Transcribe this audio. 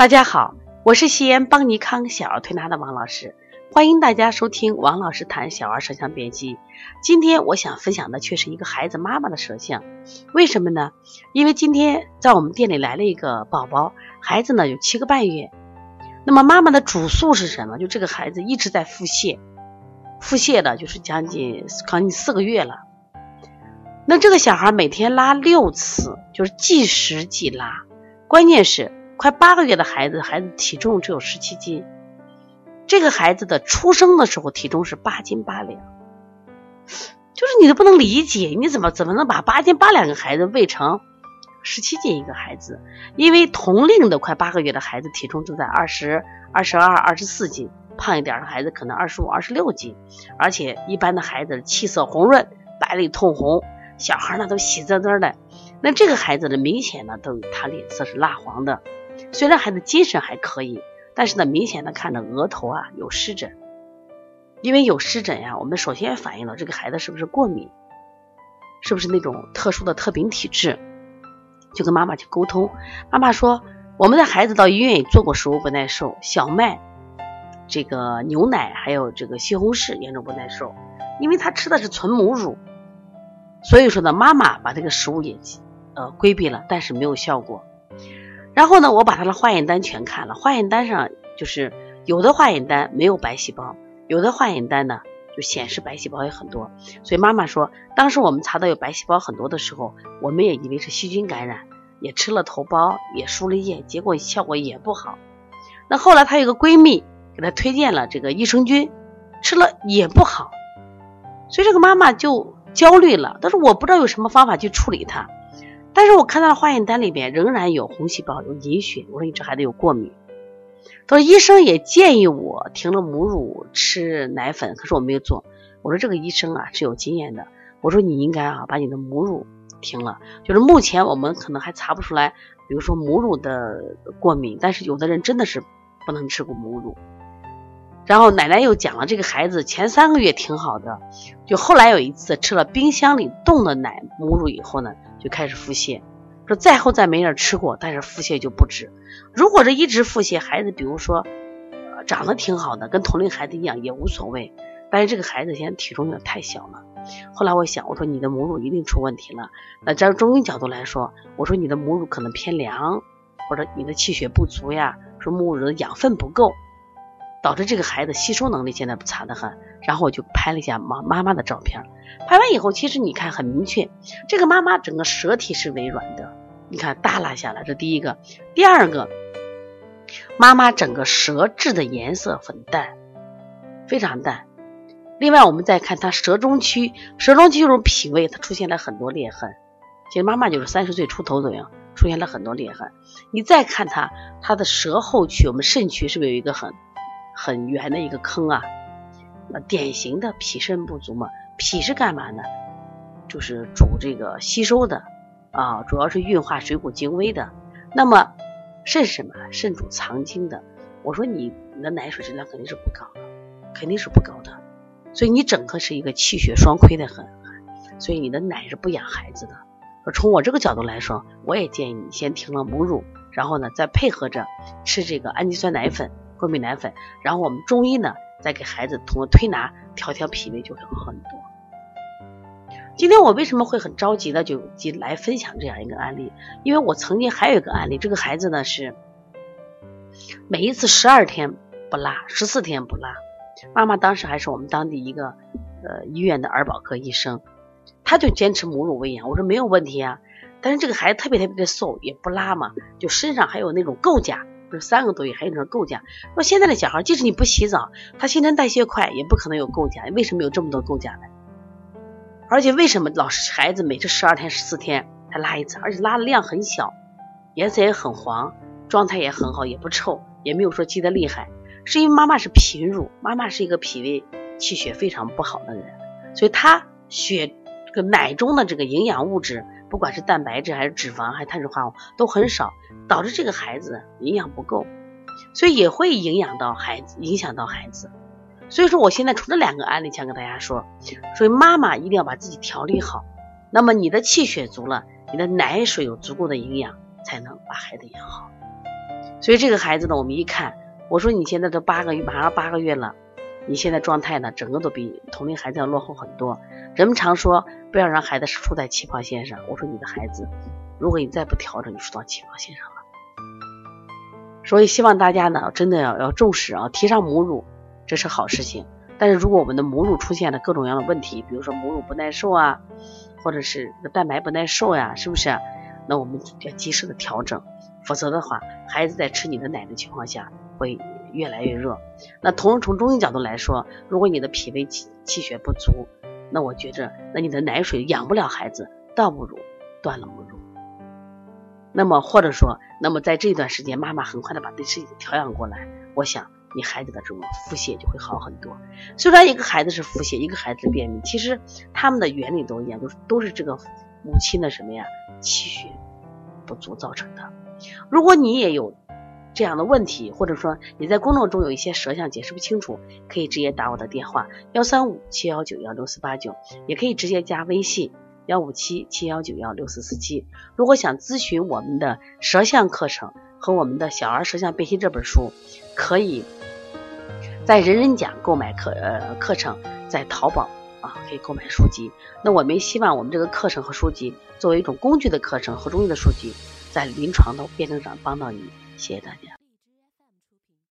大家好，我是西安邦尼康小儿推拿的王老师，欢迎大家收听王老师谈小儿舌象辨析。今天我想分享的却是一个孩子妈妈的舌象，为什么呢？因为今天在我们店里来了一个宝宝，孩子呢有七个半月，那么妈妈的主诉是什么？就这个孩子一直在腹泻，腹泻的就是将近将近四个月了。那这个小孩每天拉六次，就是即食即拉，关键是。快八个月的孩子，孩子体重只有十七斤。这个孩子的出生的时候体重是八斤八两，就是你都不能理解，你怎么怎么能把八斤八两个孩子喂成十七斤一个孩子？因为同龄的快八个月的孩子体重就在二十二、十二、二十四斤，胖一点的孩子可能二十五、二十六斤，而且一般的孩子气色红润，白里透红，小孩呢都喜滋滋的。那这个孩子呢，明显呢都他脸色是蜡黄的。虽然孩子精神还可以，但是呢，明显的看着额头啊有湿疹，因为有湿疹呀，我们首先反映了这个孩子是不是过敏，是不是那种特殊的特禀体质，就跟妈妈去沟通。妈妈说，我们的孩子到医院也做过食物不耐受，小麦、这个牛奶还有这个西红柿严重不耐受，因为他吃的是纯母乳，所以说呢，妈妈把这个食物也呃规避了，但是没有效果。然后呢，我把他的化验单全看了，化验单上就是有的化验单没有白细胞，有的化验单呢就显示白细胞也很多。所以妈妈说，当时我们查到有白细胞很多的时候，我们也以为是细菌感染，也吃了头孢，也输了液，结果效果也不好。那后来她有个闺蜜给她推荐了这个益生菌，吃了也不好，所以这个妈妈就焦虑了，但是我不知道有什么方法去处理它。但是我看到的化验单里边仍然有红细胞，有隐血。我说你这孩子有过敏。他说医生也建议我停了母乳吃奶粉，可是我没有做。我说这个医生啊是有经验的。我说你应该啊把你的母乳停了。就是目前我们可能还查不出来，比如说母乳的过敏，但是有的人真的是不能吃过母乳。然后奶奶又讲了，这个孩子前三个月挺好的，就后来有一次吃了冰箱里冻的奶母乳以后呢。就开始腹泻，说再后再没人吃过，但是腹泻就不止。如果是一直腹泻，孩子比如说长得挺好的，跟同龄孩子一样也无所谓。但是这个孩子现在体重有点太小了。后来我想，我说你的母乳一定出问题了。那站中医角度来说，我说你的母乳可能偏凉，或者你的气血不足呀，说母乳的养分不够。导致这个孩子吸收能力现在不差得很，然后我就拍了一下妈妈妈的照片，拍完以后，其实你看很明确，这个妈妈整个舌体是微软的，你看耷拉下来，这第一个，第二个，妈妈整个舌质的颜色很淡，非常淡。另外，我们再看她舌中区，舌中区就是脾胃，它出现了很多裂痕。其实妈妈就是三十岁出头左右，出现了很多裂痕。你再看她，她的舌后区，我们肾区是不是有一个很？很圆的一个坑啊，典型的脾肾不足嘛。脾是干嘛呢？就是主这个吸收的啊，主要是运化水谷精微的。那么肾什么？肾主藏精的。我说你你的奶水质量肯定是不高的，肯定是不高的。所以你整个是一个气血双亏的很，所以你的奶是不养孩子的。从我这个角度来说，我也建议你先停了母乳，然后呢再配合着吃这个氨基酸奶粉。过敏奶粉，然后我们中医呢，再给孩子通过推拿调调脾胃就会好很多。今天我为什么会很着急的就就来分享这样一个案例？因为我曾经还有一个案例，这个孩子呢是每一次十二天不拉，十四天不拉，妈妈当时还是我们当地一个呃医院的儿保科医生，他就坚持母乳喂养，我说没有问题啊，但是这个孩子特别特别的瘦，也不拉嘛，就身上还有那种垢痂。这三个多月还有点构痂。说现在的小孩，即使你不洗澡，他新陈代谢快，也不可能有构痂。为什么有这么多构痂呢？而且为什么老是孩子每次十二天、十四天才拉一次，而且拉的量很小，颜色也很黄，状态也很好，也不臭，也没有说积得厉害。是因为妈妈是贫乳，妈妈是一个脾胃气血非常不好的人，所以她血这个奶中的这个营养物质。不管是蛋白质还是脂肪还是碳水化合物都很少，导致这个孩子营养不够，所以也会影响到孩子，影响到孩子。所以说，我现在除了两个案例想跟大家说，所以妈妈一定要把自己调理好。那么你的气血足了，你的奶水有足够的营养，才能把孩子养好。所以这个孩子呢，我们一看，我说你现在都八个月，马上八个月了，你现在状态呢，整个都比同龄孩子要落后很多。人们常说不要让孩子输在起跑线上，我说你的孩子，如果你再不调整，就输到起跑线上了。所以希望大家呢，真的要要重视啊，提倡母乳，这是好事情。但是如果我们的母乳出现了各种各样的问题，比如说母乳不耐受啊，或者是蛋白不耐受呀，是不是？那我们要及时的调整，否则的话，孩子在吃你的奶的情况下会越来越弱。那同时从中医角度来说，如果你的脾胃气气血不足，那我觉着，那你的奶水养不了孩子，倒不如断了母乳。那么或者说，那么在这段时间，妈妈很快的把这身体调养过来，我想你孩子的这种腹泻就会好很多。虽然一个孩子是腹泻，一个孩子便秘，其实他们的原理都一样，都都是这个母亲的什么呀气血不足造成的。如果你也有这样的问题，或者说你在工作中有一些舌象解释不清楚，可以直接打我的电话幺三五七幺九幺六四八九，也可以直接加微信。幺五七七幺九幺六四四七，如果想咨询我们的舌象课程和我们的小儿舌象辨析这本书，可以在人人讲购买课呃课程，在淘宝啊可以购买书籍。那我们希望我们这个课程和书籍作为一种工具的课程和中医的书籍，在临床的辩证上帮到你。谢谢大家。